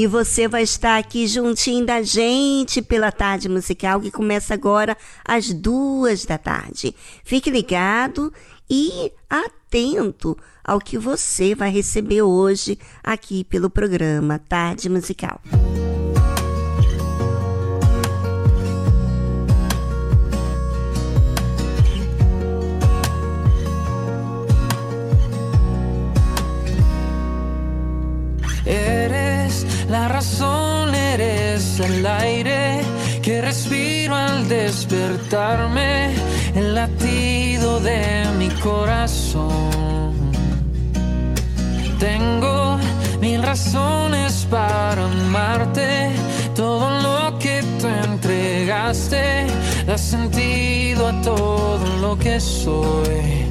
E você vai estar aqui juntinho da gente pela tarde musical que começa agora às duas da tarde. Fique ligado e atento ao que você vai receber hoje aqui pelo programa Tarde Musical. La razón eres el aire que respiro al despertarme, el latido de mi corazón. Tengo mil razones para amarte, todo lo que tú entregaste da sentido a todo lo que soy.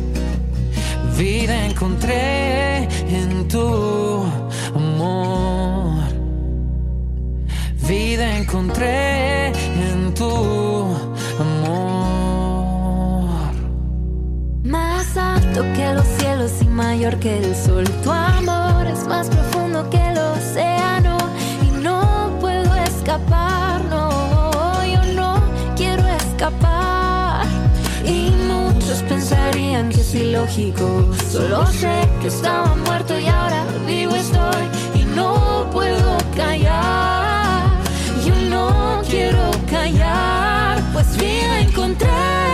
Vida encontré en tu amor vida encontré en tu amor. Más alto que los cielos y mayor que el sol, tu amor es más profundo que el océano y no puedo escapar, no, yo no quiero escapar. Y muchos pensarían que es ilógico, solo sé que estaba muerto y ahora vivo estoy y no puedo callar quiero callar, pues vine a encontrar.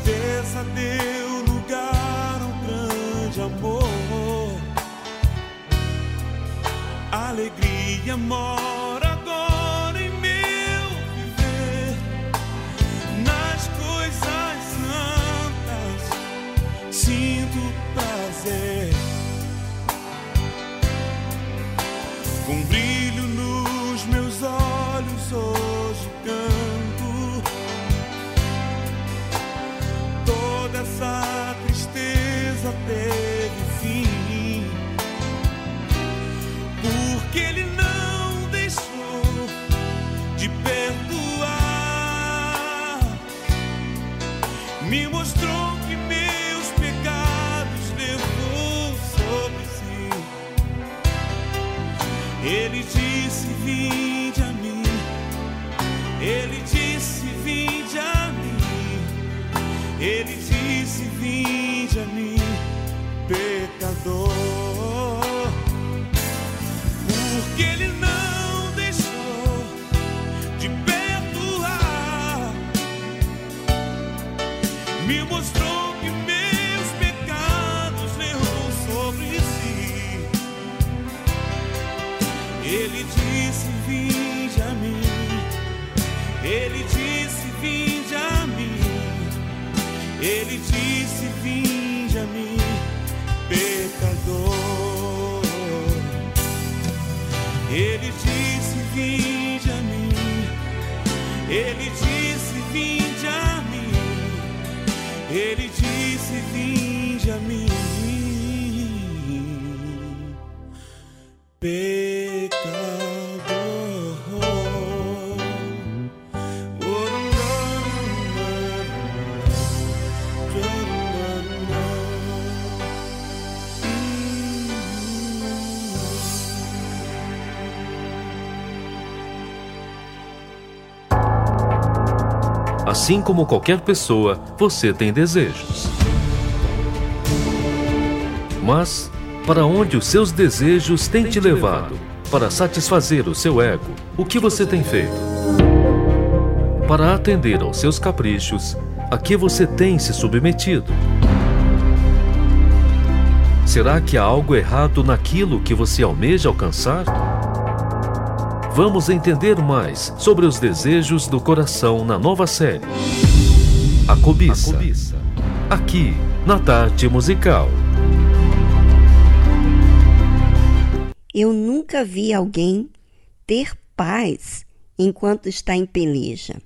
tristeza deu lugar um grande amor. Alegria morre disse: Assim como qualquer pessoa, você tem desejos. Mas, para onde os seus desejos têm te levado? Para satisfazer o seu ego, o que você tem feito? Para atender aos seus caprichos, a que você tem se submetido? Será que há algo errado naquilo que você almeja alcançar? Vamos entender mais sobre os desejos do coração na nova série. A cobiça. Aqui, na tarde musical. Eu nunca vi alguém ter paz enquanto está em peleja.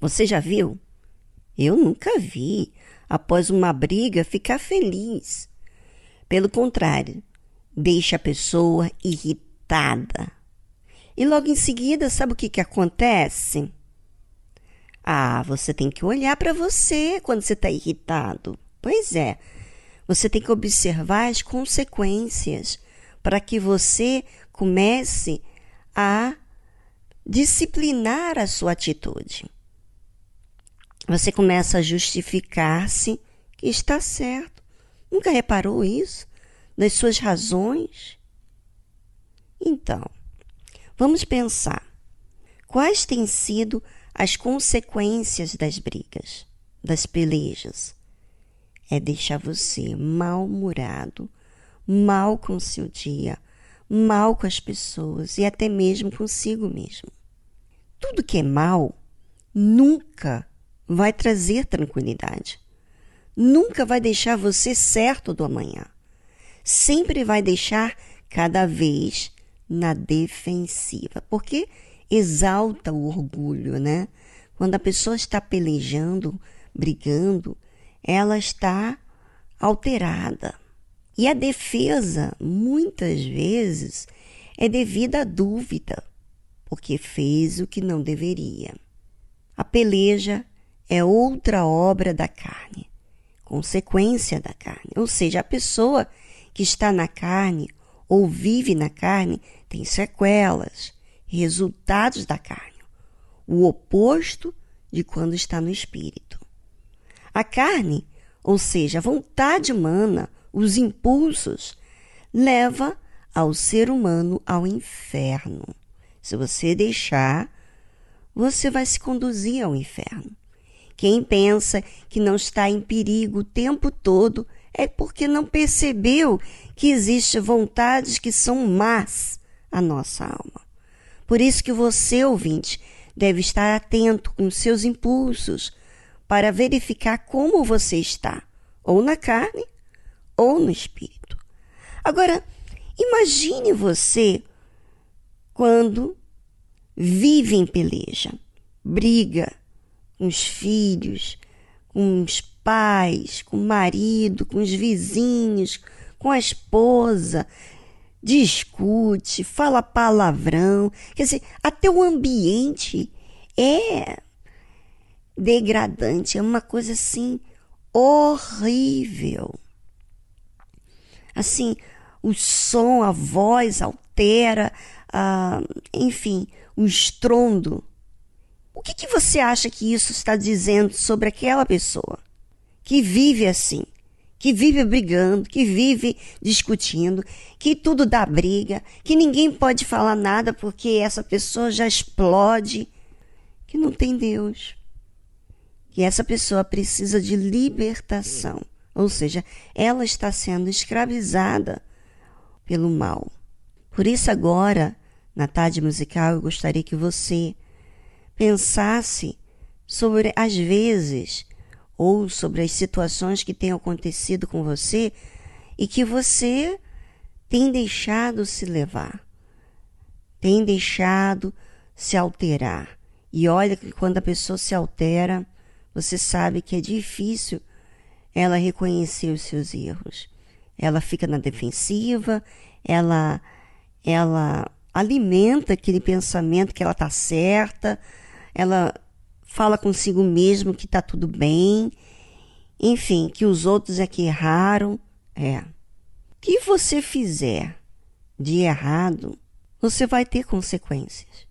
Você já viu? Eu nunca vi, após uma briga, ficar feliz. Pelo contrário, deixa a pessoa irritada. E logo em seguida, sabe o que, que acontece? Ah, você tem que olhar para você quando você está irritado. Pois é, você tem que observar as consequências para que você comece a disciplinar a sua atitude. Você começa a justificar-se que está certo. Nunca reparou isso? Das suas razões? Então, vamos pensar. Quais têm sido as consequências das brigas, das pelejas? É deixar você mal-humorado, mal com seu dia, mal com as pessoas e até mesmo consigo mesmo. Tudo que é mal nunca vai trazer tranquilidade. Nunca vai deixar você certo do amanhã. Sempre vai deixar cada vez na defensiva, porque exalta o orgulho, né? Quando a pessoa está pelejando, brigando, ela está alterada. E a defesa, muitas vezes, é devida à dúvida, porque fez o que não deveria. A peleja é outra obra da carne, consequência da carne. Ou seja, a pessoa que está na carne ou vive na carne tem sequelas, resultados da carne, o oposto de quando está no espírito. A carne, ou seja, a vontade humana, os impulsos, leva ao ser humano ao inferno. Se você deixar, você vai se conduzir ao inferno. Quem pensa que não está em perigo o tempo todo é porque não percebeu que existem vontades que são más à nossa alma. Por isso que você, ouvinte, deve estar atento com seus impulsos para verificar como você está, ou na carne ou no espírito. Agora, imagine você quando vive em peleja, briga com os filhos, com os pais, com o marido, com os vizinhos, com a esposa, discute, fala palavrão, quer dizer, até o ambiente é degradante, é uma coisa assim horrível. Assim, o som, a voz altera, ah, enfim, o estrondo. O que, que você acha que isso está dizendo sobre aquela pessoa que vive assim? Que vive brigando, que vive discutindo, que tudo dá briga, que ninguém pode falar nada porque essa pessoa já explode, que não tem Deus. Que essa pessoa precisa de libertação, ou seja, ela está sendo escravizada pelo mal. Por isso agora, na tarde musical, eu gostaria que você pensasse sobre as vezes ou sobre as situações que têm acontecido com você e que você tem deixado se levar, tem deixado se alterar. E olha que quando a pessoa se altera, você sabe que é difícil ela reconhecer os seus erros. Ela fica na defensiva, ela ela alimenta aquele pensamento que ela está certa, ela fala consigo mesmo que está tudo bem, enfim, que os outros é que erraram. É. O que você fizer de errado, você vai ter consequências.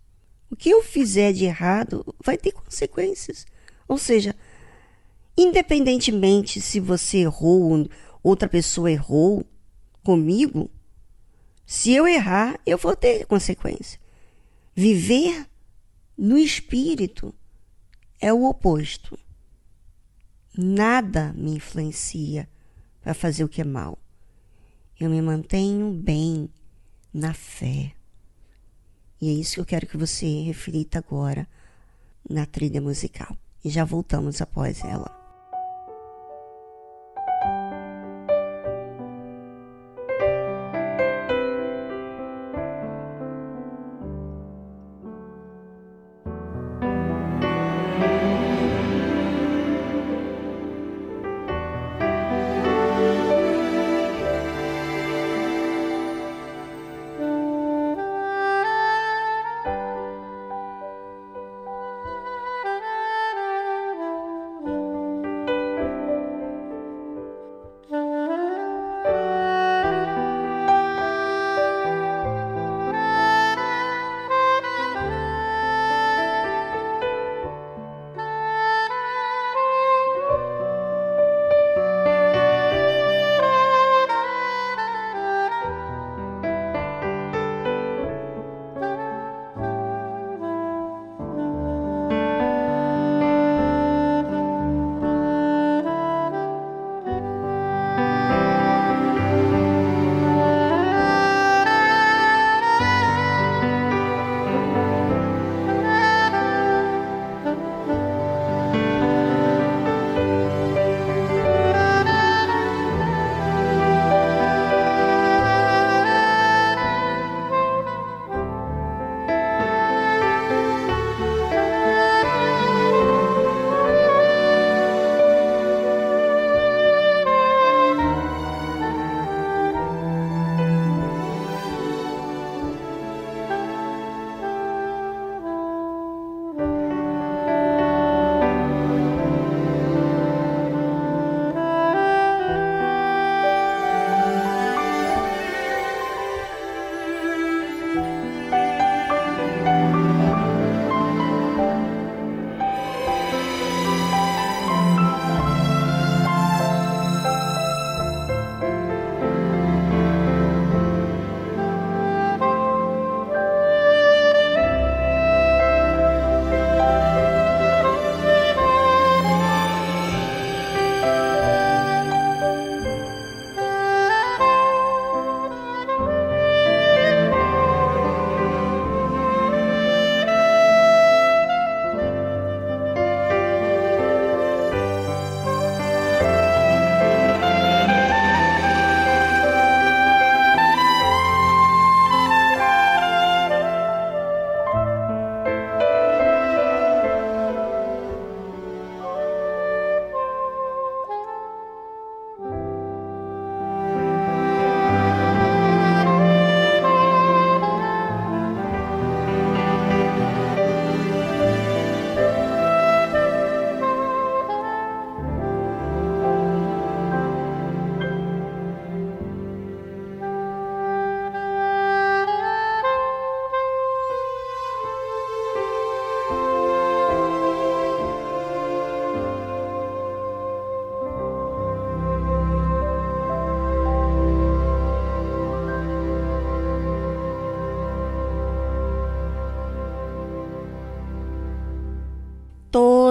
O que eu fizer de errado vai ter consequências. Ou seja, independentemente se você errou, outra pessoa errou comigo, se eu errar, eu vou ter consequência. Viver no espírito é o oposto. Nada me influencia para fazer o que é mal. Eu me mantenho bem na fé. E é isso que eu quero que você reflita agora na trilha musical. E já voltamos após ela.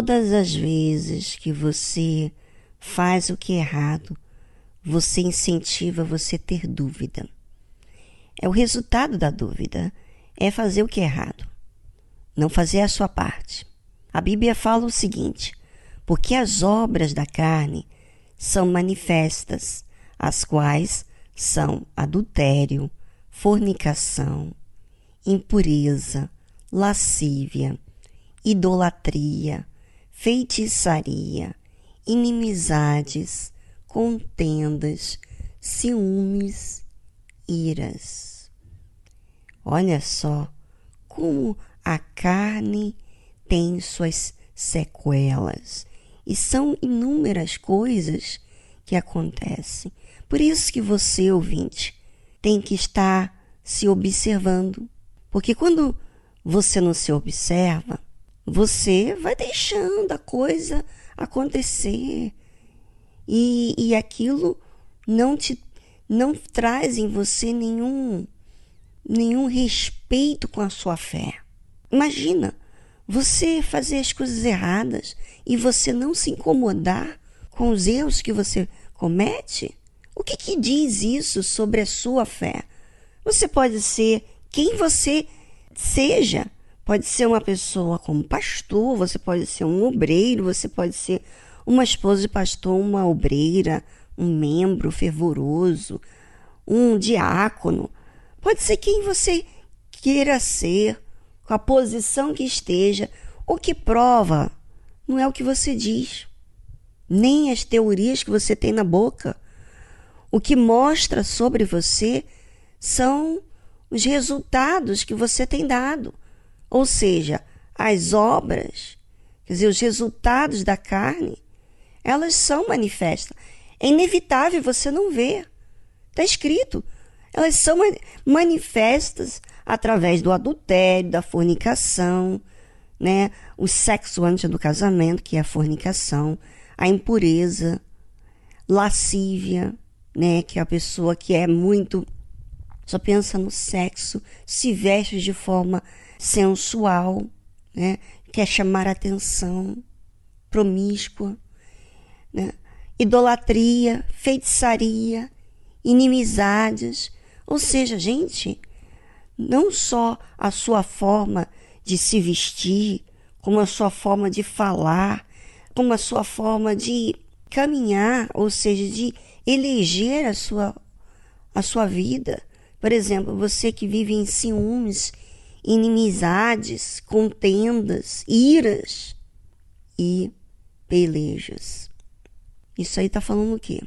Todas as vezes que você faz o que é errado, você incentiva você ter dúvida. É o resultado da dúvida é fazer o que é errado, não fazer a sua parte. A Bíblia fala o seguinte: porque as obras da carne são manifestas, as quais são adultério, fornicação, impureza, lascívia, idolatria, feitiçaria, inimizades, contendas, ciúmes, iras. Olha só como a carne tem suas sequelas e são inúmeras coisas que acontecem. Por isso que você, ouvinte, tem que estar se observando. Porque quando você não se observa, você vai deixando a coisa acontecer. E, e aquilo não te não traz em você nenhum nenhum respeito com a sua fé. Imagina você fazer as coisas erradas e você não se incomodar com os erros que você comete? O que, que diz isso sobre a sua fé? Você pode ser quem você seja. Pode ser uma pessoa como pastor, você pode ser um obreiro, você pode ser uma esposa de pastor, uma obreira, um membro fervoroso, um diácono. Pode ser quem você queira ser, com a posição que esteja. O que prova não é o que você diz, nem as teorias que você tem na boca. O que mostra sobre você são os resultados que você tem dado. Ou seja, as obras, quer dizer, os resultados da carne, elas são manifestas. É inevitável você não ver. Está escrito. Elas são manifestas através do adultério, da fornicação, né? o sexo antes do casamento, que é a fornicação, a impureza, lascívia, né? que é a pessoa que é muito só pensa no sexo, se veste de forma sensual, né? quer chamar atenção, promíscua, né? idolatria, feitiçaria, inimizades. Ou seja, gente, não só a sua forma de se vestir, como a sua forma de falar, como a sua forma de caminhar, ou seja, de eleger a sua, a sua vida, por exemplo, você que vive em ciúmes, inimizades, contendas, iras e pelejas. Isso aí está falando o quê?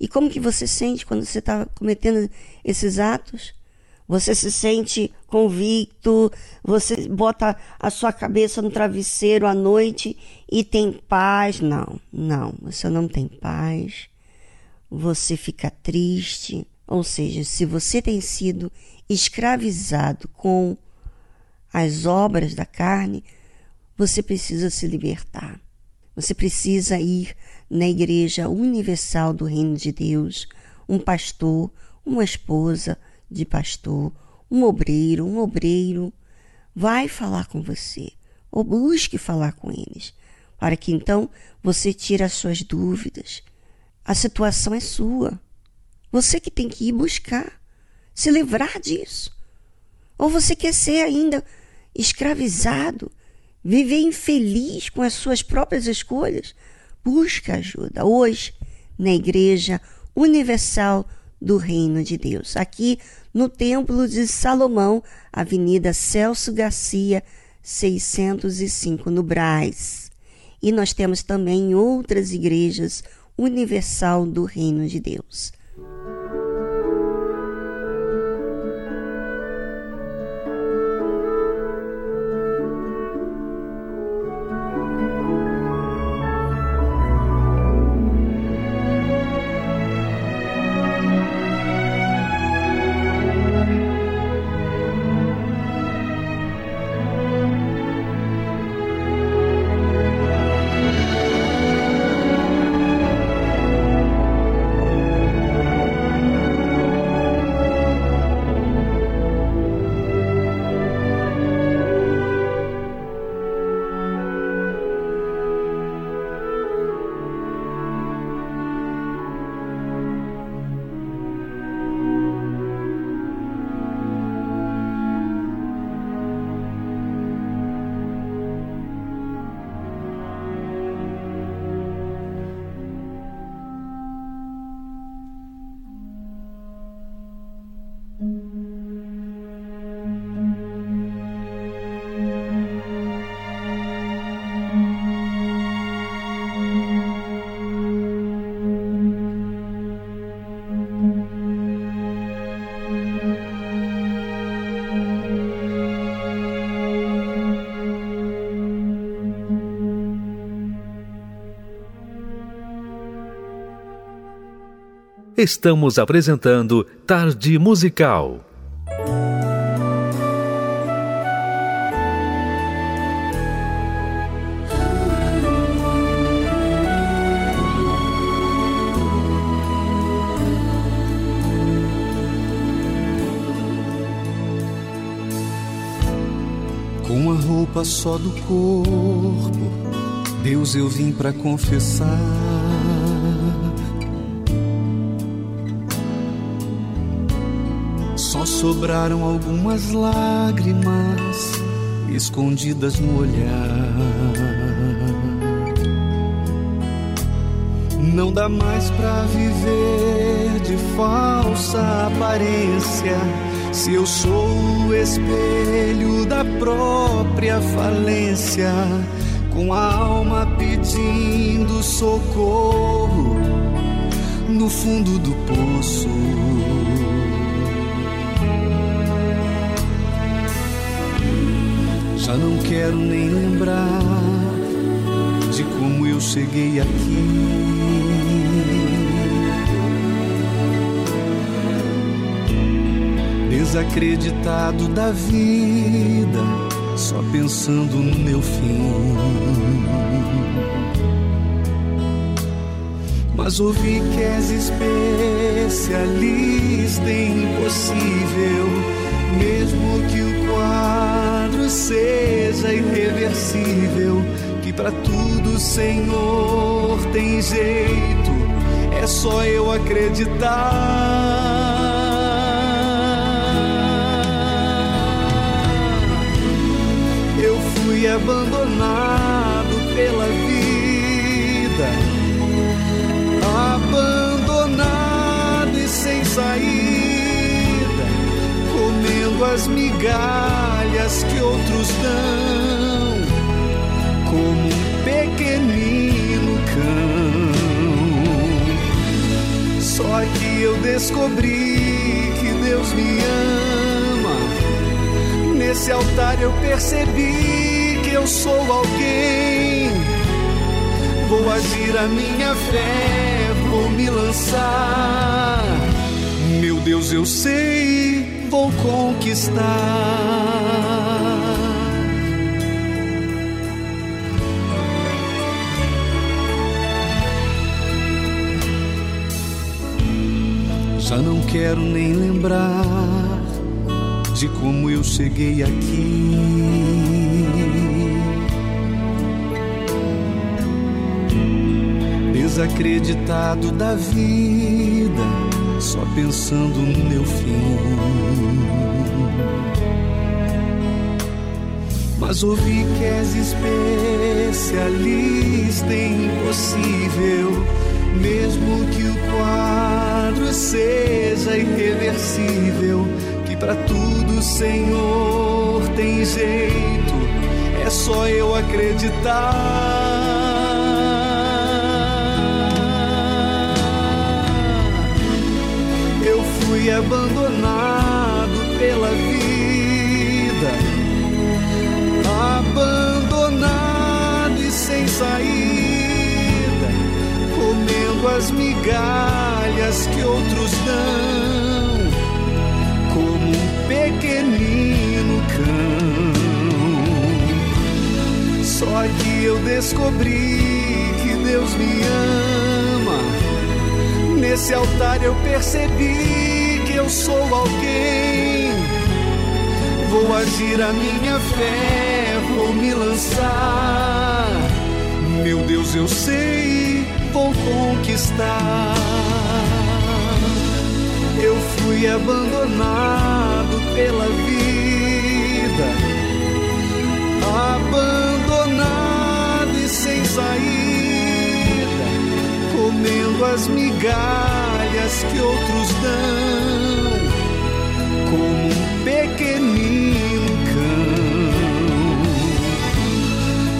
E como que você sente quando você está cometendo esses atos? Você se sente convicto, você bota a sua cabeça no travesseiro à noite e tem paz? Não, não, você não tem paz. Você fica triste, ou seja, se você tem sido escravizado com as obras da carne, você precisa se libertar. Você precisa ir na Igreja Universal do Reino de Deus, um pastor, uma esposa de pastor, um obreiro, um obreiro, vai falar com você, ou busque falar com eles, para que então você tire as suas dúvidas. A situação é sua. Você que tem que ir buscar, se livrar disso. Ou você quer ser ainda escravizado, viver infeliz com as suas próprias escolhas? Busca ajuda hoje na Igreja Universal do Reino de Deus, aqui no Templo de Salomão, Avenida Celso Garcia, 605, no Braz. E nós temos também outras igrejas universal do Reino de Deus. Estamos apresentando Tarde Musical. Com a roupa só do corpo, Deus eu vim para confessar sobraram algumas lágrimas escondidas no olhar. Não dá mais pra viver de falsa aparência. Se eu sou o espelho da própria falência, com a alma pedindo socorro no fundo do poço. Já não quero nem lembrar de como eu cheguei aqui. Desacreditado da vida, só pensando no meu fim. Mas ouvi que és especialista em impossível, mesmo que o quadro seja irreversível, que para tudo, Senhor, tem jeito, é só eu acreditar. Eu fui abandonado pela vida, abandonado e sem saída, comendo as migalhas que outros dão, como um pequenino cão. Só que eu descobri que Deus me ama. Nesse altar eu percebi que eu sou alguém. Vou agir a minha fé, vou me lançar. Meu Deus, eu sei, vou conquistar. Não quero nem lembrar de como eu cheguei aqui. Desacreditado da vida, só pensando no meu fim. Mas ouvi que és especialista em impossível, mesmo que o quadro seja irreversível, que para tudo, Senhor, tem jeito, é só eu acreditar. Eu fui abandonado pela vida, abandonado e sem saída, as migalhas que outros dão, como um pequenino cão. Só que eu descobri que Deus me ama. Nesse altar eu percebi que eu sou alguém. Vou agir a minha fé, vou me lançar. Meu Deus, eu sei, vou conquistar. Eu fui abandonado pela vida, abandonado e sem saída, comendo as migalhas que outros dão, como um pequenino cão.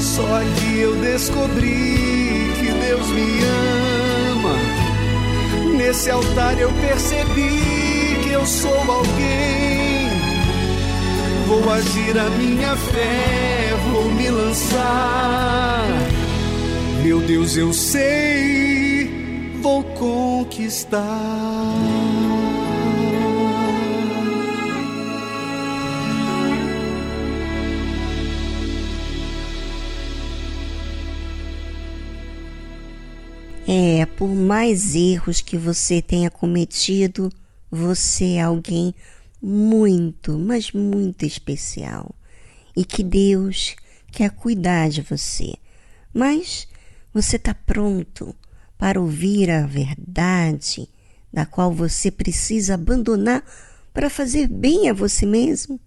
Só que eu descobri Deus me ama. Nesse altar eu percebi que eu sou alguém. Vou agir a minha fé, vou me lançar. Meu Deus, eu sei, vou conquistar. É, por mais erros que você tenha cometido, você é alguém muito, mas muito especial. E que Deus quer cuidar de você. Mas você está pronto para ouvir a verdade da qual você precisa abandonar para fazer bem a você mesmo?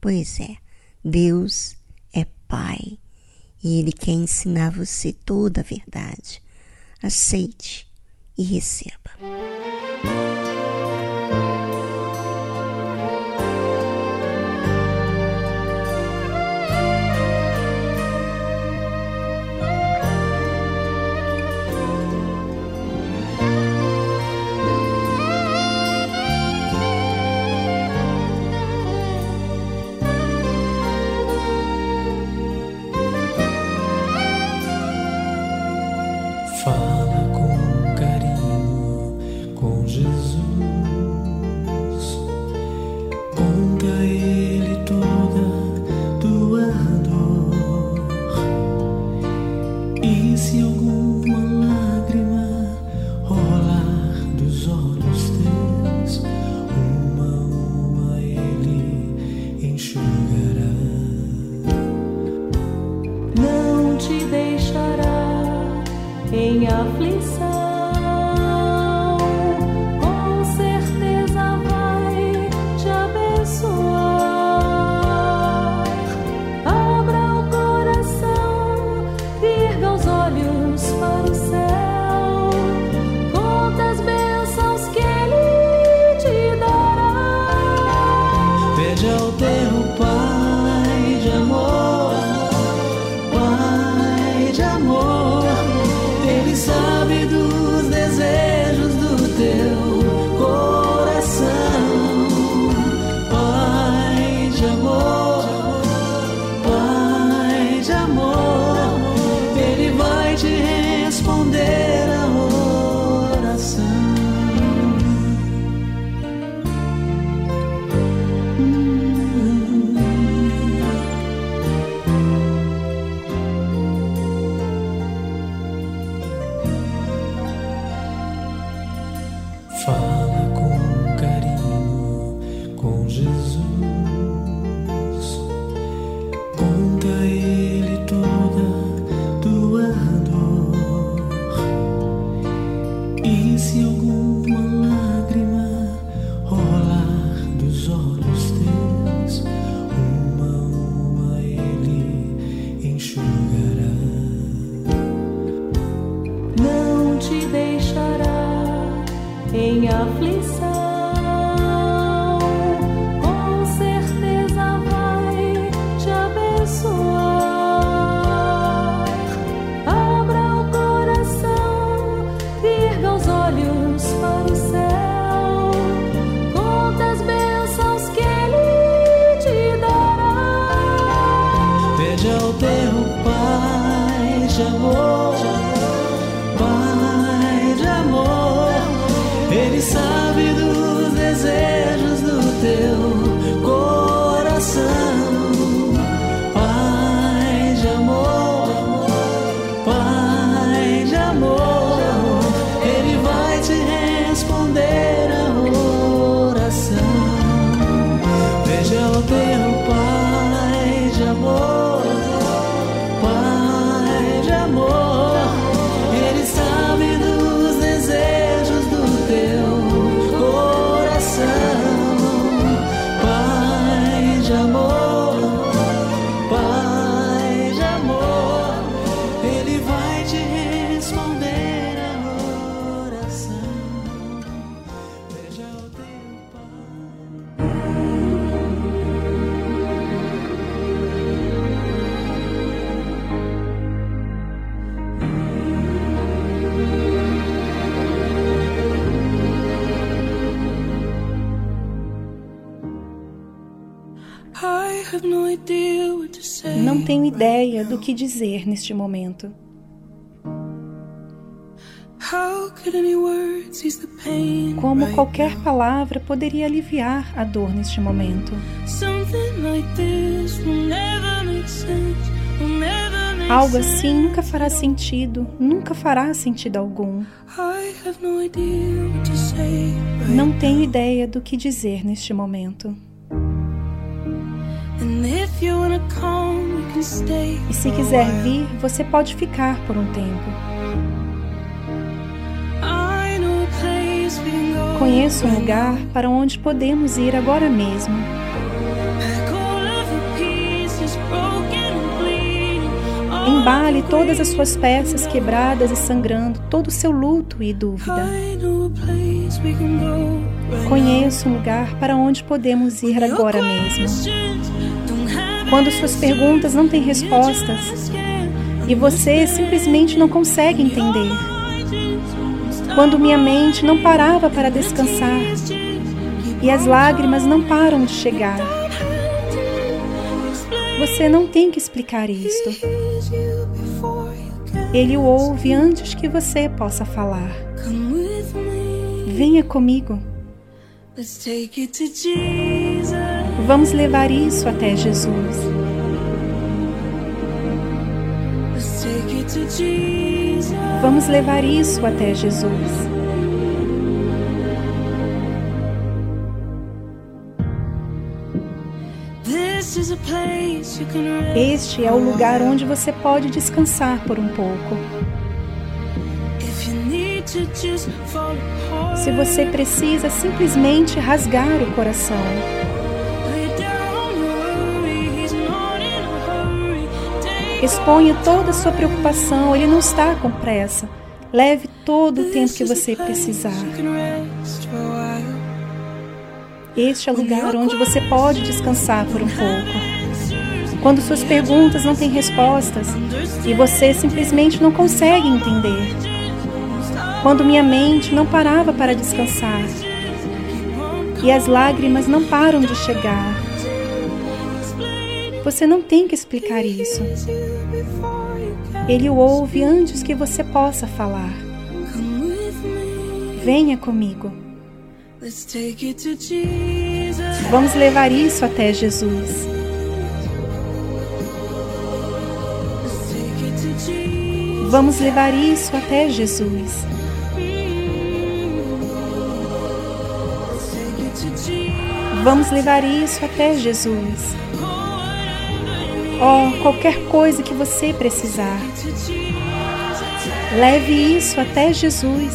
Pois é, Deus é Pai e Ele quer ensinar você toda a verdade aceite e receba. Que dizer neste momento. Como qualquer palavra poderia aliviar a dor neste momento. Algo assim nunca fará sentido, nunca fará sentido algum. Não tenho ideia do que dizer neste momento. E se quiser vir, você pode ficar por um tempo. Conheço um lugar para onde podemos ir agora mesmo. Embale todas as suas peças quebradas e sangrando, todo o seu luto e dúvida. Conheço um lugar para onde podemos ir agora mesmo. Quando suas perguntas não têm respostas e você simplesmente não consegue entender. Quando minha mente não parava para descansar e as lágrimas não param de chegar. Você não tem que explicar isto. Ele o ouve antes que você possa falar. Venha comigo. Vamos levar isso até Jesus. Vamos levar isso até Jesus. Este é o lugar onde você pode descansar por um pouco. Se você precisa simplesmente rasgar o coração. Exponha toda a sua preocupação, ele não está com pressa. Leve todo o tempo que você precisar. Este é o lugar onde você pode descansar por um pouco. Quando suas perguntas não têm respostas e você simplesmente não consegue entender. Quando minha mente não parava para descansar e as lágrimas não param de chegar. Você não tem que explicar isso. Ele o ouve antes que você possa falar. Venha comigo. Vamos levar isso até Jesus. Vamos levar isso até Jesus. Vamos levar isso até Jesus. Oh, qualquer coisa que você precisar. Leve isso até Jesus.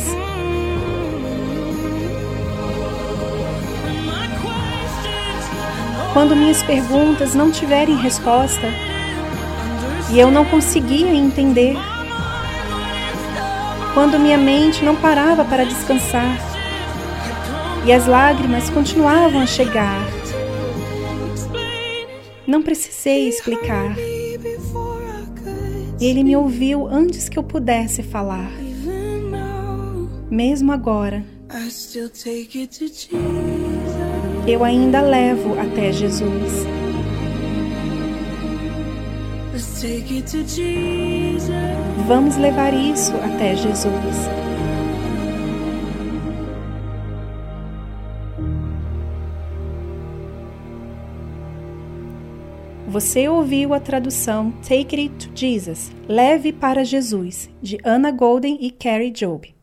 Quando minhas perguntas não tiverem resposta e eu não conseguia entender, quando minha mente não parava para descansar e as lágrimas continuavam a chegar, não precisei explicar. Ele me ouviu antes que eu pudesse falar. Mesmo agora, eu ainda levo até Jesus. Vamos levar isso até Jesus. Você ouviu a tradução Take It to Jesus, Leve para Jesus, de Anna Golden e Carrie Job.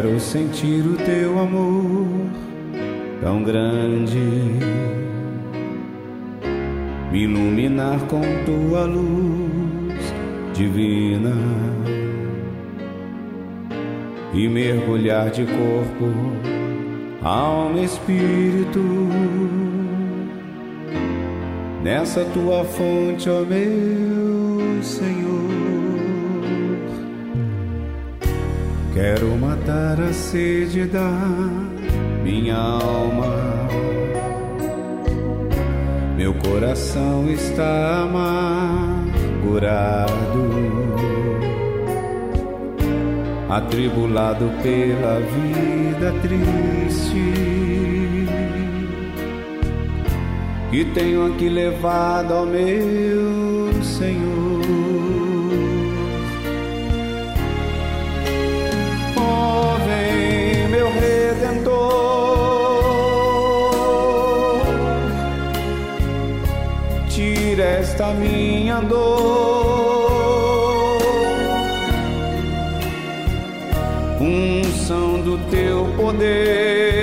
Quero sentir o teu amor tão grande, me iluminar com tua luz divina. E mergulhar de corpo, alma e espírito. Nessa tua fonte, ó meu Senhor. A sede da minha alma. Meu coração está amargurado, atribulado pela vida triste. Que tenho aqui levado ao meu Senhor. Esta minha dor. Unção do teu poder,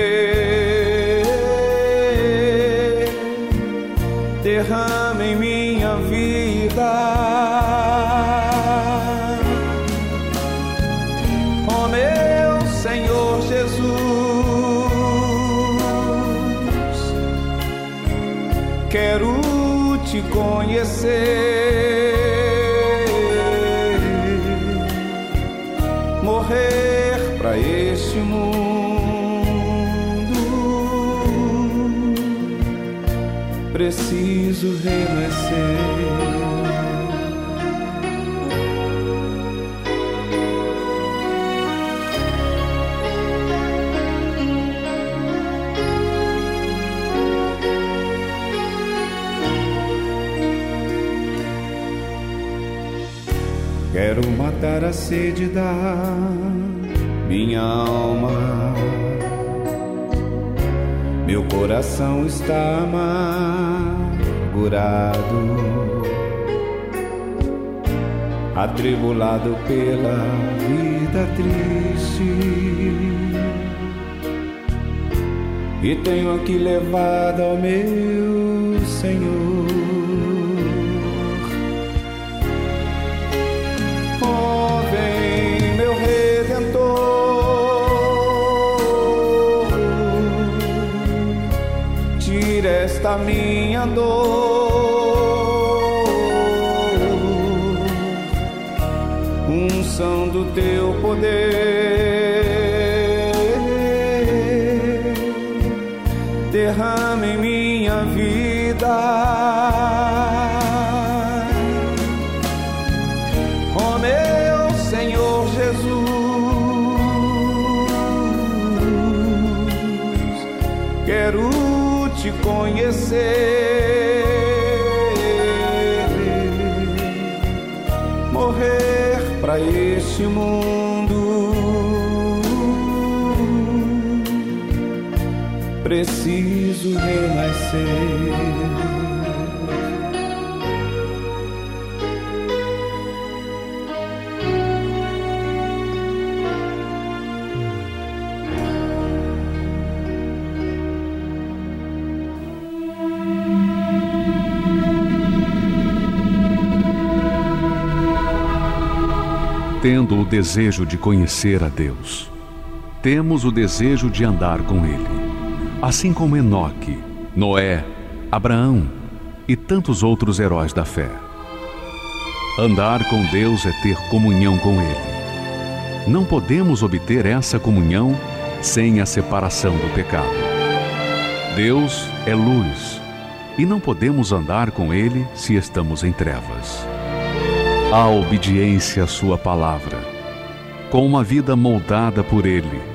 preciso renascer. É Quero matar a sede da minha alma. Meu coração está amado amargurado, atribulado pela vida triste. E tenho aqui levado ao meu Senhor esta minha dor. Do teu poder, tendo o desejo de conhecer a Deus. Temos o desejo de andar com Ele, assim como Enoque, Noé, Abraão e tantos outros heróis da fé. Andar com Deus é ter comunhão com Ele. Não podemos obter essa comunhão sem a separação do pecado. Deus é luz e não podemos andar com Ele se estamos em trevas a obediência à Sua palavra, com uma vida moldada por Ele,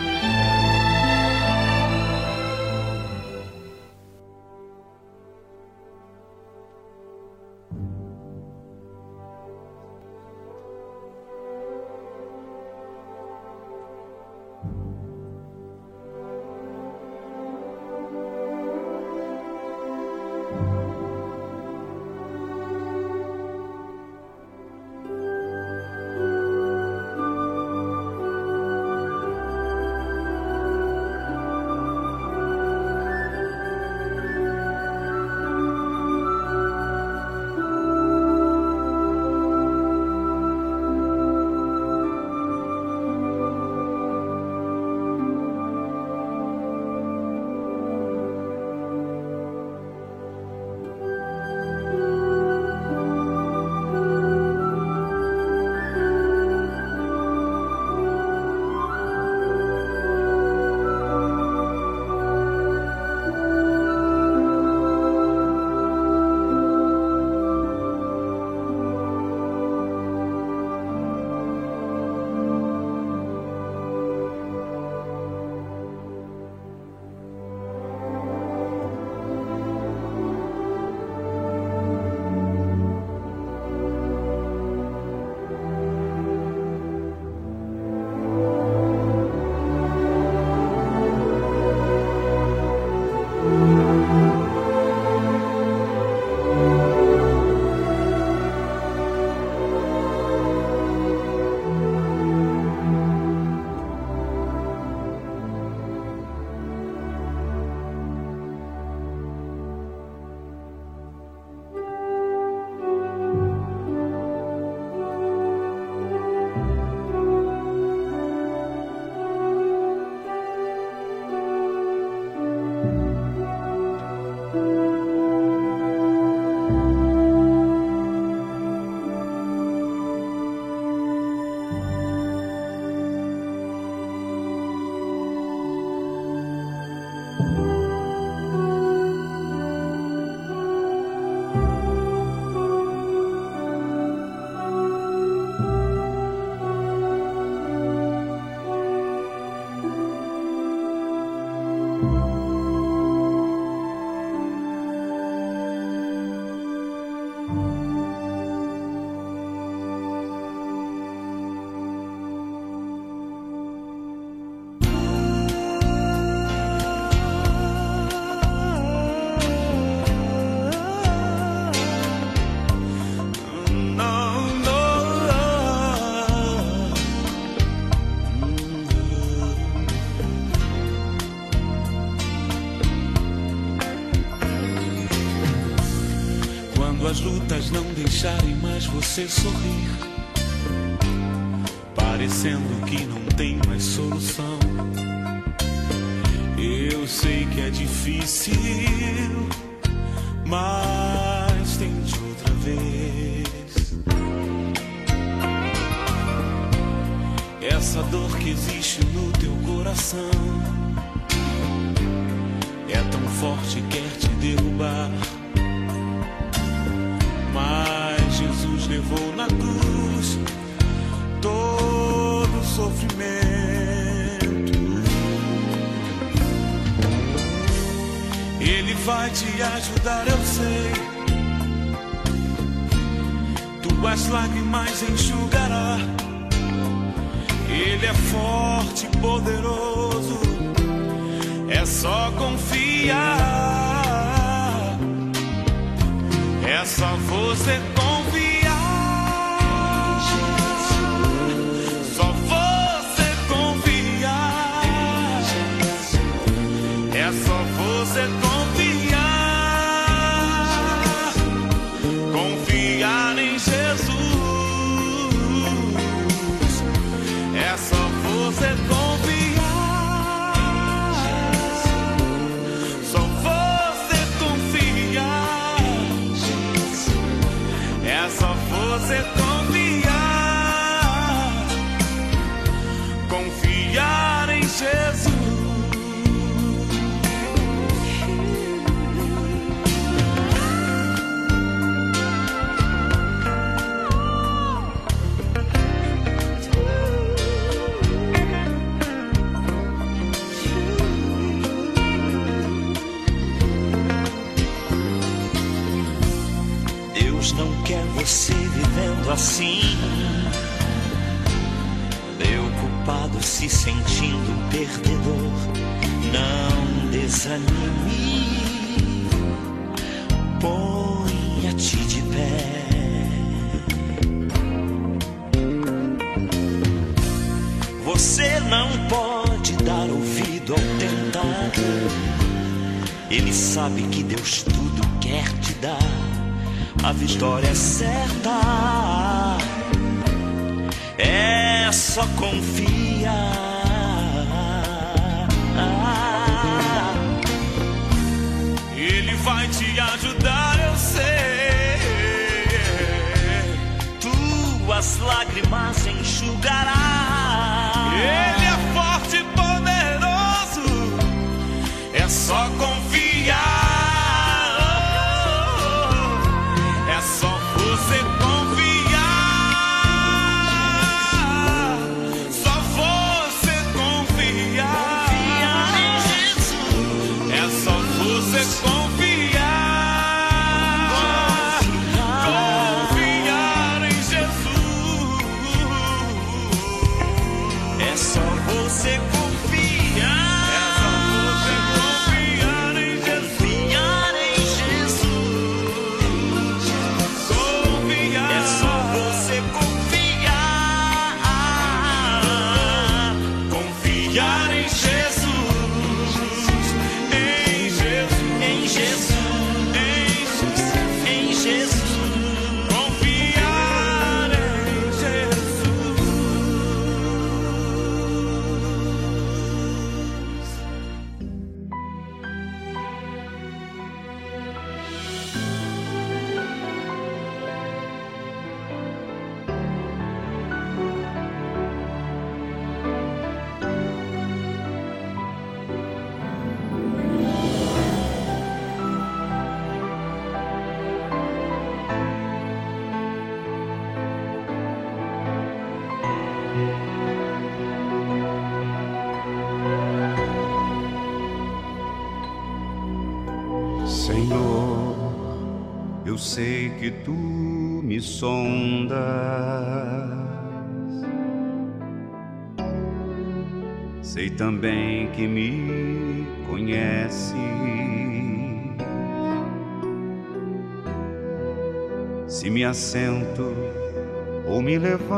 não deixarem mais você sorrir, parecendo que não tem mais solução. Eu sei que é difícil it. Deus tudo quer te dar, a vitória é certa. É só confiar. Ele vai te ajudar, eu sei. Tuas lágrimas enxugará. sondas. Sei também que me conhece. Se me assento ou me levanto,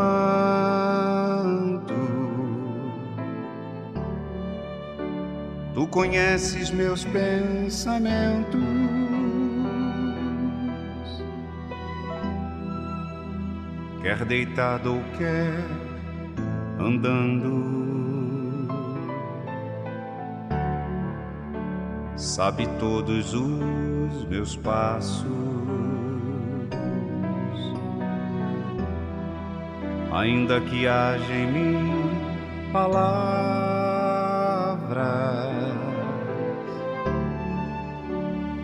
tu conheces meus pensamentos. Quer deitado ou quer andando. Sabe todos os meus passos, ainda que haja em mim palavras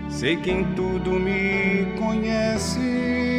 Sei que em tudo me conhece.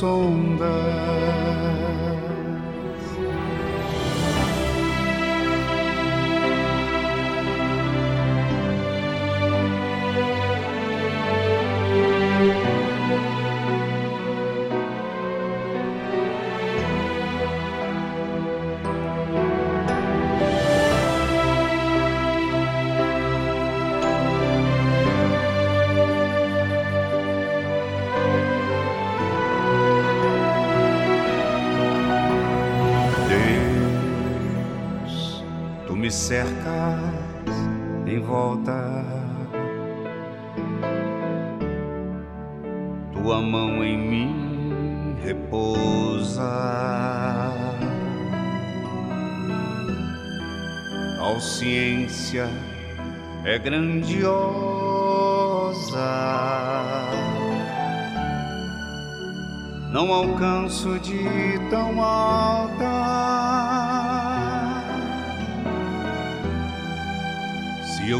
tu volta. Tua mão em mim repousa. Tal ciência é grandiosa. Não alcanço de tão alta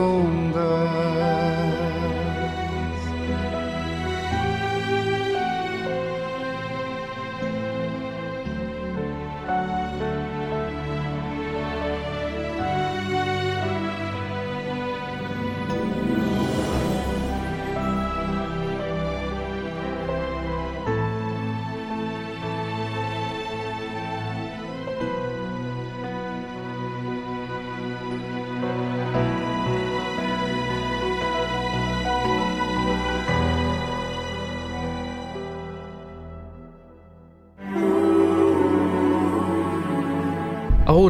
me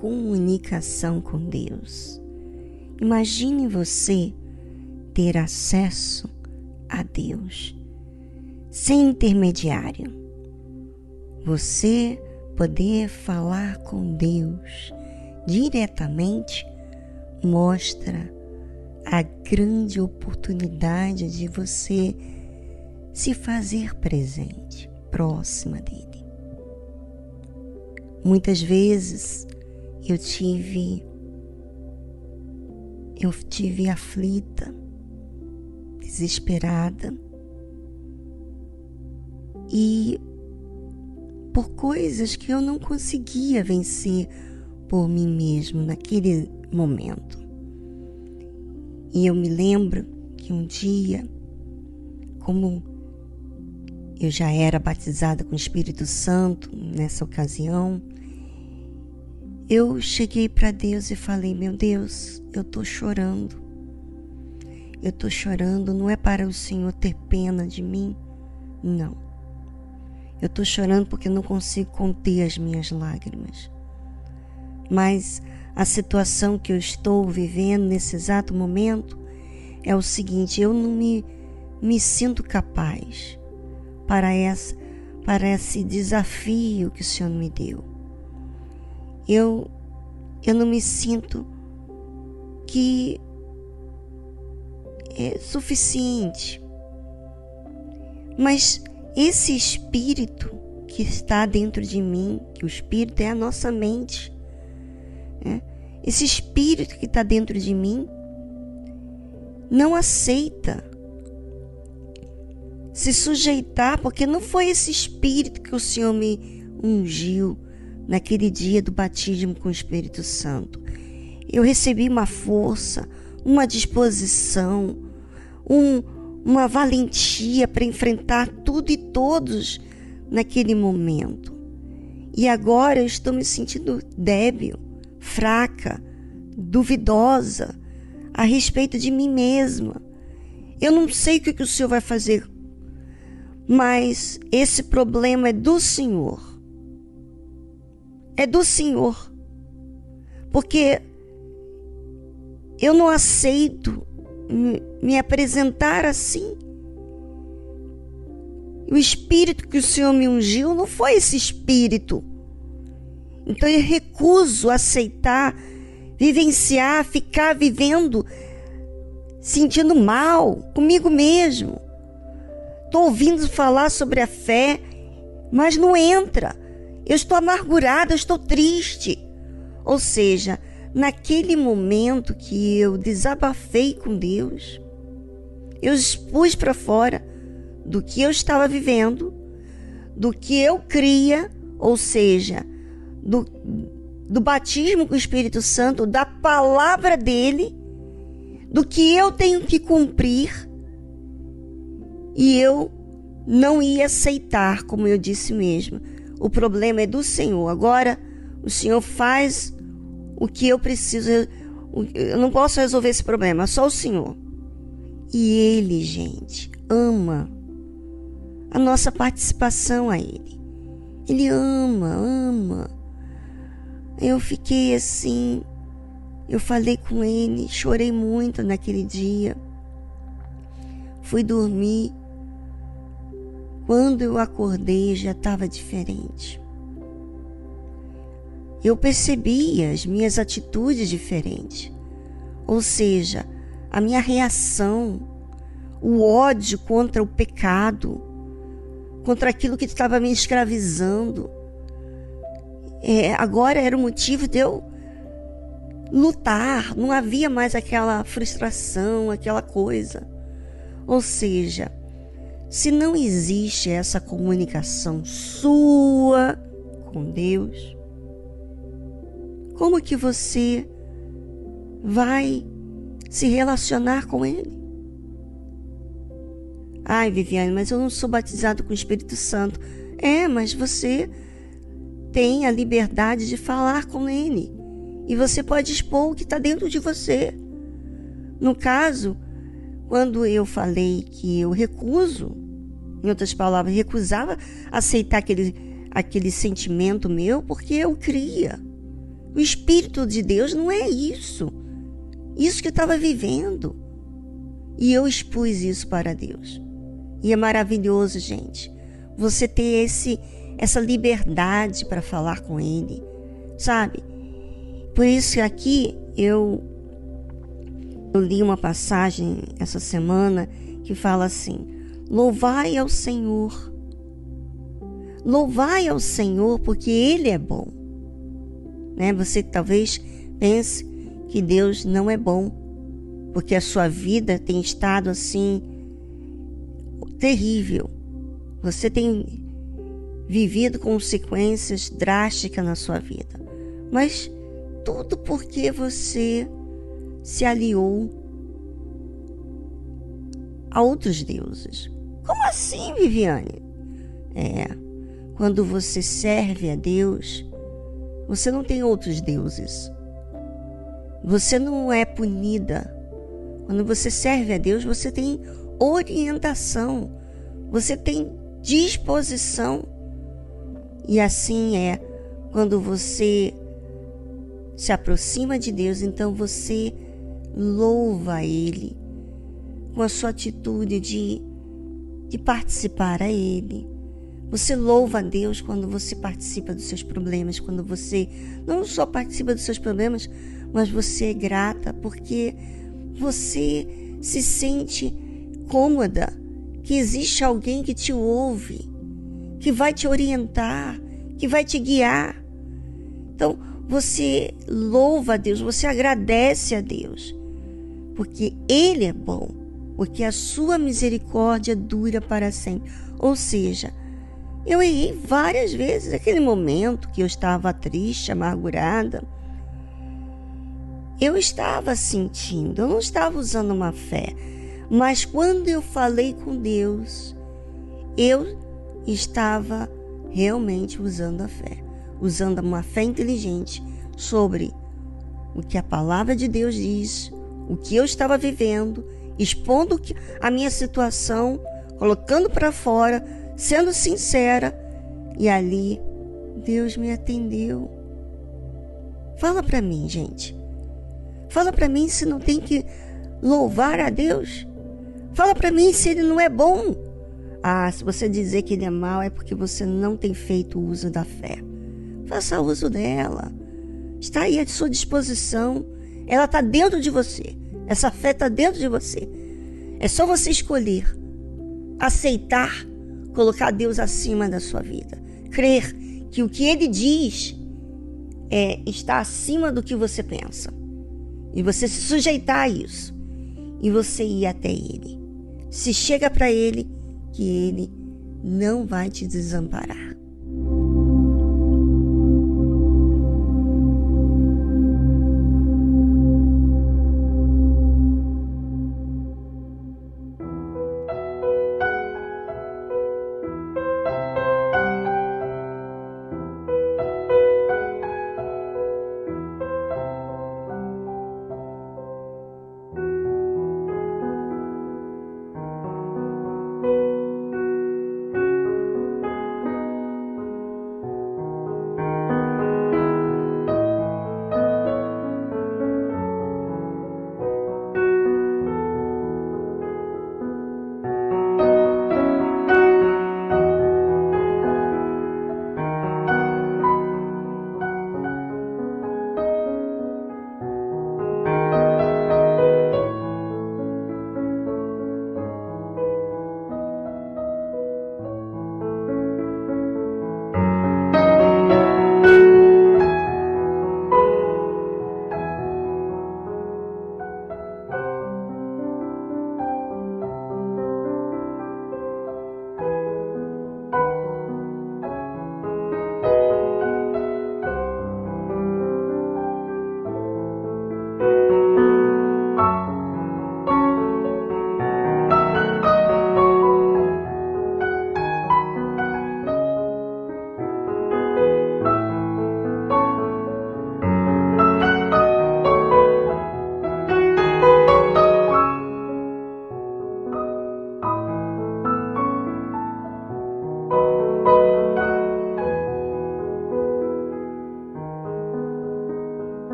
comunicação com Deus. Imagine você ter acesso a Deus sem intermediário. Você poder falar com Deus diretamente mostra a grande oportunidade de você se fazer presente, próxima dele. Muitas vezes eu tive eu tive aflita, desesperada e por coisas que eu não conseguia vencer por mim mesmo naquele momento. E eu me lembro que um dia, como eu já era batizada com o Espírito Santo nessa ocasião, eu cheguei para Deus e falei: Meu Deus, eu estou chorando. Eu estou chorando, não é para o Senhor ter pena de mim, não. Eu estou chorando porque não consigo conter as minhas lágrimas. Mas a situação que eu estou vivendo nesse exato momento é o seguinte: eu não me, me sinto capaz para, essa, para esse desafio que o Senhor me deu eu, eu não me sinto que é suficiente. Mas esse espírito que está dentro de mim, que o espírito é a nossa mente, né? esse espírito que está dentro de mim não aceita se sujeitar, porque não foi esse espírito que o Senhor me ungiu naquele dia do batismo com o Espírito Santo. Eu recebi uma força, uma disposição, um, uma valentia para enfrentar tudo e todos naquele momento. E agora eu estou me sentindo débil, fraca, duvidosa a respeito de mim mesma. Eu não sei o que o Senhor vai fazer, mas esse problema é do Senhor é do Senhor. Porque eu não aceito me apresentar assim. O espírito que o Senhor me ungiu não foi esse espírito. Então eu recuso aceitar, vivenciar, ficar vivendo, sentindo mal comigo mesmo. Estou ouvindo falar sobre a fé, mas não entra. Eu estou amargurada, eu estou triste. Ou seja, naquele momento que eu desabafei com Deus, eu expus para fora do que eu estava vivendo, do que eu cria, ou seja, do, do batismo com o Espírito Santo, da palavra dele, do que eu tenho que cumprir, e eu não ia aceitar, como eu disse mesmo, o problema é do Senhor. Agora, o Senhor faz o que eu preciso. Eu não posso resolver esse problema, só o Senhor. E Ele, gente, ama a nossa participação a Ele. Ele ama, ama. Eu fiquei assim, eu falei com Ele, chorei muito naquele dia. Fui dormir quando eu acordei já estava diferente. Eu percebia as minhas atitudes diferentes. Ou seja, a minha reação, o ódio contra o pecado, contra aquilo que estava me escravizando. É, agora era o motivo de eu lutar, não havia mais aquela frustração, aquela coisa. Ou seja, se não existe essa comunicação sua com Deus, como que você vai se relacionar com Ele? Ai, Viviane, mas eu não sou batizado com o Espírito Santo. É, mas você tem a liberdade de falar com Ele. E você pode expor o que está dentro de você. No caso, quando eu falei que eu recuso, em outras palavras, recusava aceitar aquele, aquele sentimento meu porque eu cria. O Espírito de Deus não é isso. Isso que eu estava vivendo. E eu expus isso para Deus. E é maravilhoso, gente, você ter esse essa liberdade para falar com Ele, sabe? Por isso aqui eu eu li uma passagem essa semana que fala assim: Louvai ao Senhor. Louvai ao Senhor porque Ele é bom. Né? Você talvez pense que Deus não é bom, porque a sua vida tem estado assim terrível. Você tem vivido consequências drásticas na sua vida. Mas tudo porque você se aliou a outros deuses. Como assim, Viviane? É, quando você serve a Deus, você não tem outros deuses. Você não é punida. Quando você serve a Deus, você tem orientação, você tem disposição. E assim é quando você se aproxima de Deus, então você louva Ele com a sua atitude de, de participar a Ele. Você louva a Deus quando você participa dos seus problemas, quando você não só participa dos seus problemas, mas você é grata porque você se sente cômoda, que existe alguém que te ouve, que vai te orientar, que vai te guiar. Então, você louva a Deus, você agradece a Deus, porque Ele é bom, porque a sua misericórdia dura para sempre. Ou seja, eu errei várias vezes. Aquele momento que eu estava triste, amargurada, eu estava sentindo, eu não estava usando uma fé, mas quando eu falei com Deus, eu estava realmente usando a fé, usando uma fé inteligente sobre o que a palavra de Deus diz, o que eu estava vivendo, expondo a minha situação, colocando para fora, sendo sincera, e ali Deus me atendeu. Fala para mim, gente. Fala para mim se não tem que louvar a Deus. Fala para mim se ele não é bom. Ah, se você dizer que ele é mau é porque você não tem feito uso da fé. Faça uso dela. Está aí à sua disposição. Ela está dentro de você. Essa fé está dentro de você. É só você escolher aceitar, colocar Deus acima da sua vida. Crer que o que ele diz é, está acima do que você pensa. E você se sujeitar a isso. E você ir até ele. Se chega para ele, que ele não vai te desamparar.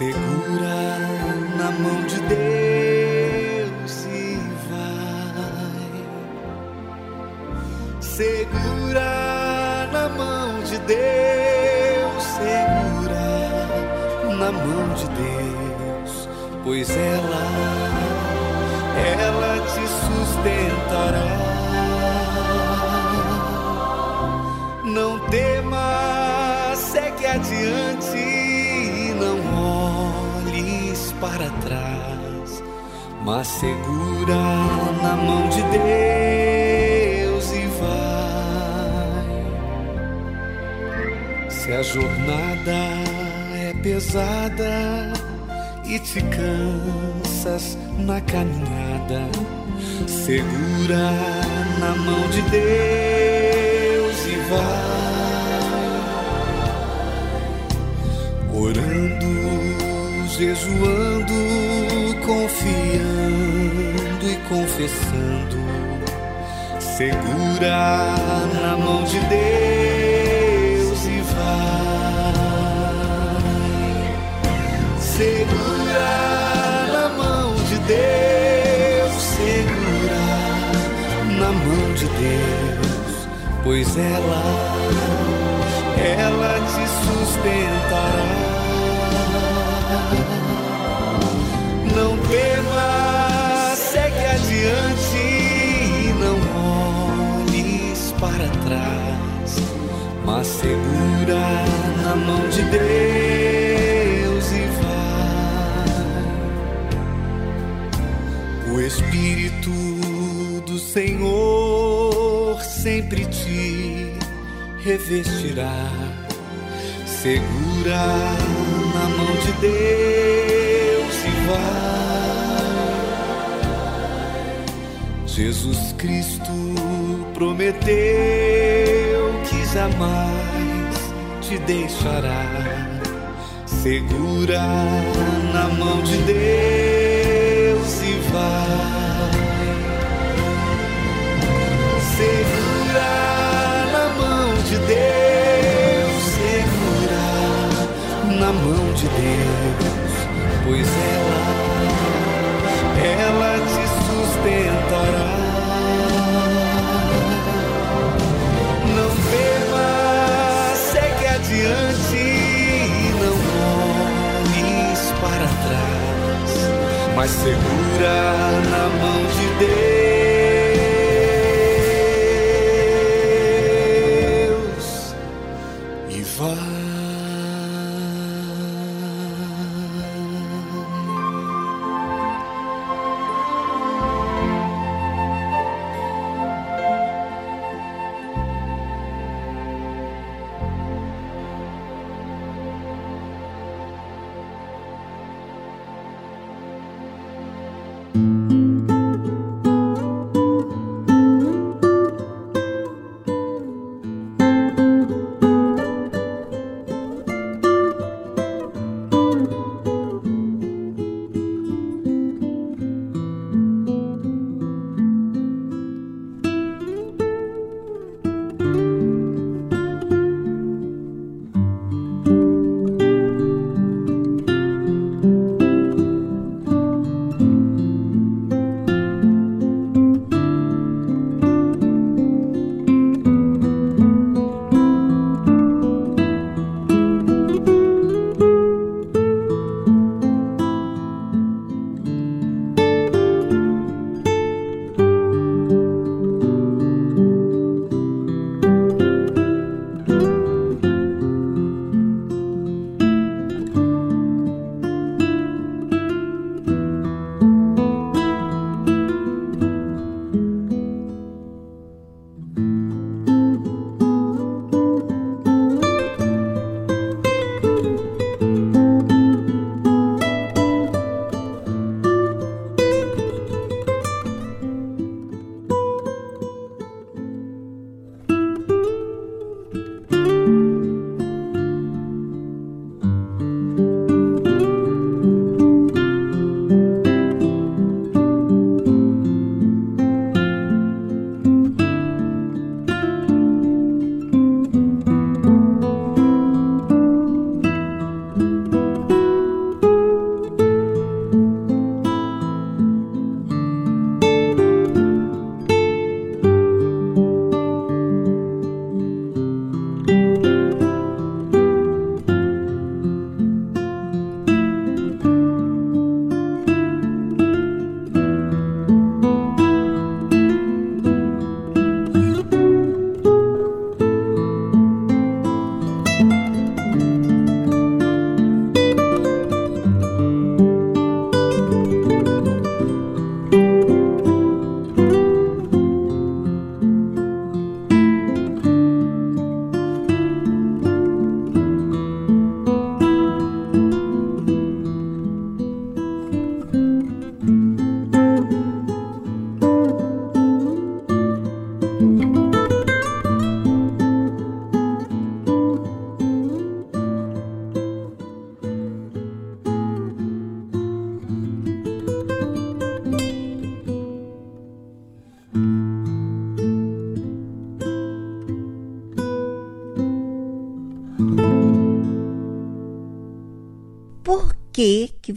Segura na mão de Deus e vai. Segura na mão de Deus, segura na mão de Deus, pois ela, ela te sustentará. Não temas, segue adiante, para trás, mas segura na mão de Deus e vai. Se a jornada é pesada e te cansas na caminhada, segura na mão de Deus e vai. Jejuando, confiando e confessando, segura na mão de Deus e vai. Segura na mão de Deus, segura na mão de Deus, pois ela, ela te sustentará. Para trás, mas segura na mão de Deus e vai. O Espírito do Senhor sempre te revestirá. Segura na mão de Deus e vai. Jesus Cristo prometeu que jamais te deixará. Segura na mão de Deus e vai. Segura na mão de Deus, segura na mão de Deus, pois ela, ela te sustentará. para trás, mas segura na mão de Deus.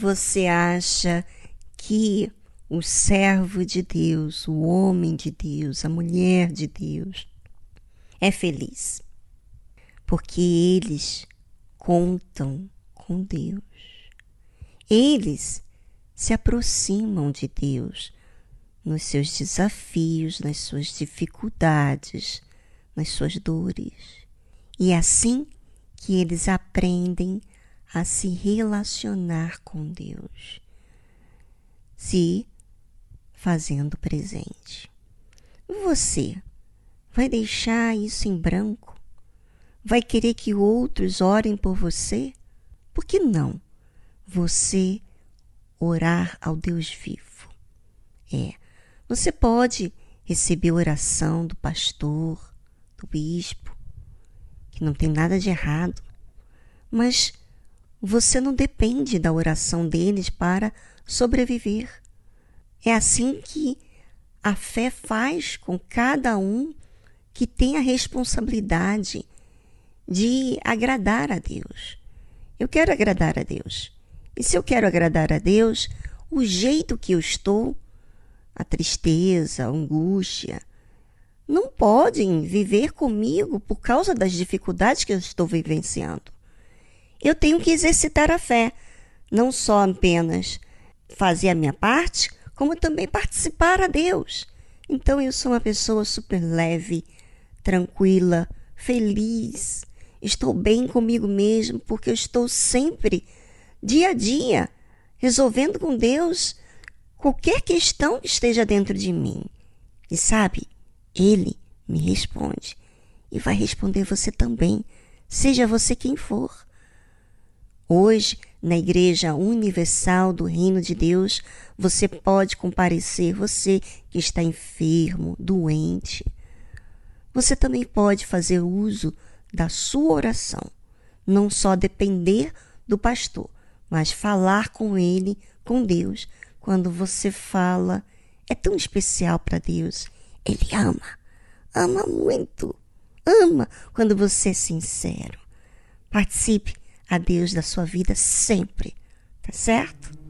Você acha que o servo de Deus, o homem de Deus, a mulher de Deus é feliz? Porque eles contam com Deus. Eles se aproximam de Deus nos seus desafios, nas suas dificuldades, nas suas dores. E é assim que eles aprendem a se relacionar com Deus, se fazendo presente. Você vai deixar isso em branco? Vai querer que outros orem por você? Por que não? Você orar ao Deus vivo. É, você pode receber oração do pastor, do bispo, que não tem nada de errado, mas você não depende da oração deles para sobreviver. É assim que a fé faz com cada um que tem a responsabilidade de agradar a Deus. Eu quero agradar a Deus. E se eu quero agradar a Deus, o jeito que eu estou, a tristeza, a angústia, não podem viver comigo por causa das dificuldades que eu estou vivenciando. Eu tenho que exercitar a fé, não só apenas fazer a minha parte, como também participar a Deus. Então eu sou uma pessoa super leve, tranquila, feliz. Estou bem comigo mesmo porque eu estou sempre dia a dia, resolvendo com Deus qualquer questão que esteja dentro de mim. E sabe, Ele me responde e vai responder você também, seja você quem for. Hoje, na Igreja Universal do Reino de Deus, você pode comparecer, você que está enfermo, doente. Você também pode fazer uso da sua oração, não só depender do pastor, mas falar com ele, com Deus. Quando você fala, é tão especial para Deus. Ele ama, ama muito, ama quando você é sincero. Participe a Deus da sua vida sempre, tá certo?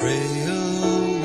Pray.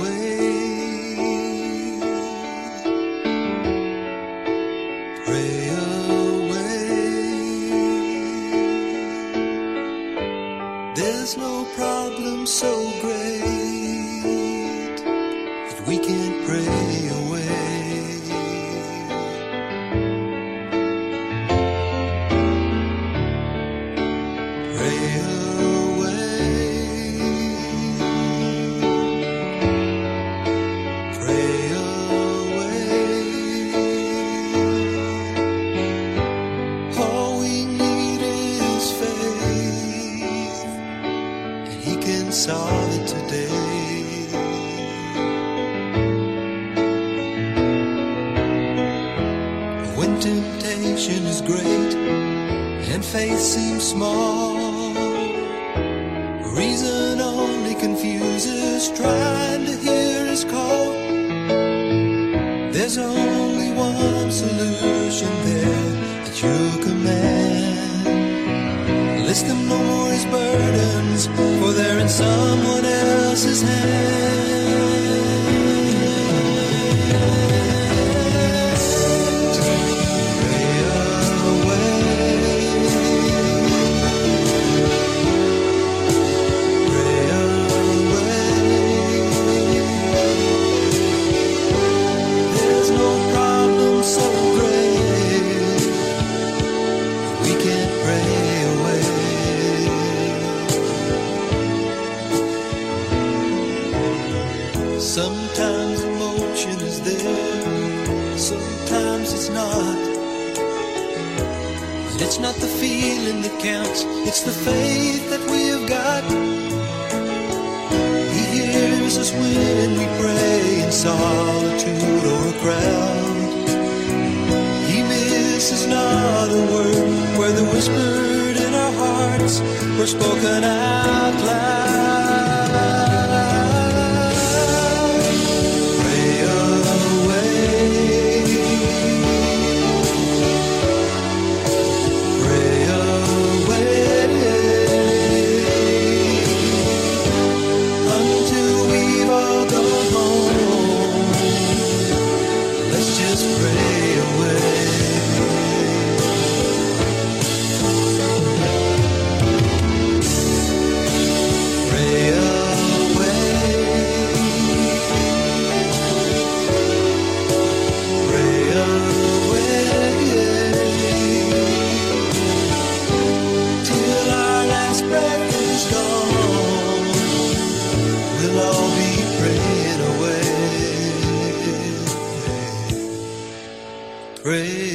Pray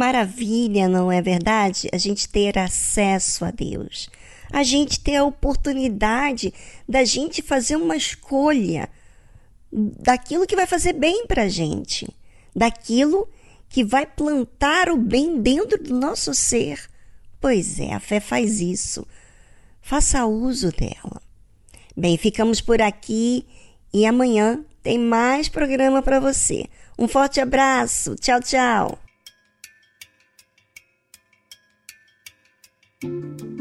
maravilha, não é verdade? A gente ter acesso a Deus. A gente ter a oportunidade da gente fazer uma escolha daquilo que vai fazer bem para a gente, daquilo que vai plantar o bem dentro do nosso ser. Pois é, a fé faz isso. Faça uso dela. Bem, ficamos por aqui e amanhã tem mais programa para você. Um forte abraço. Tchau, tchau. Thank you.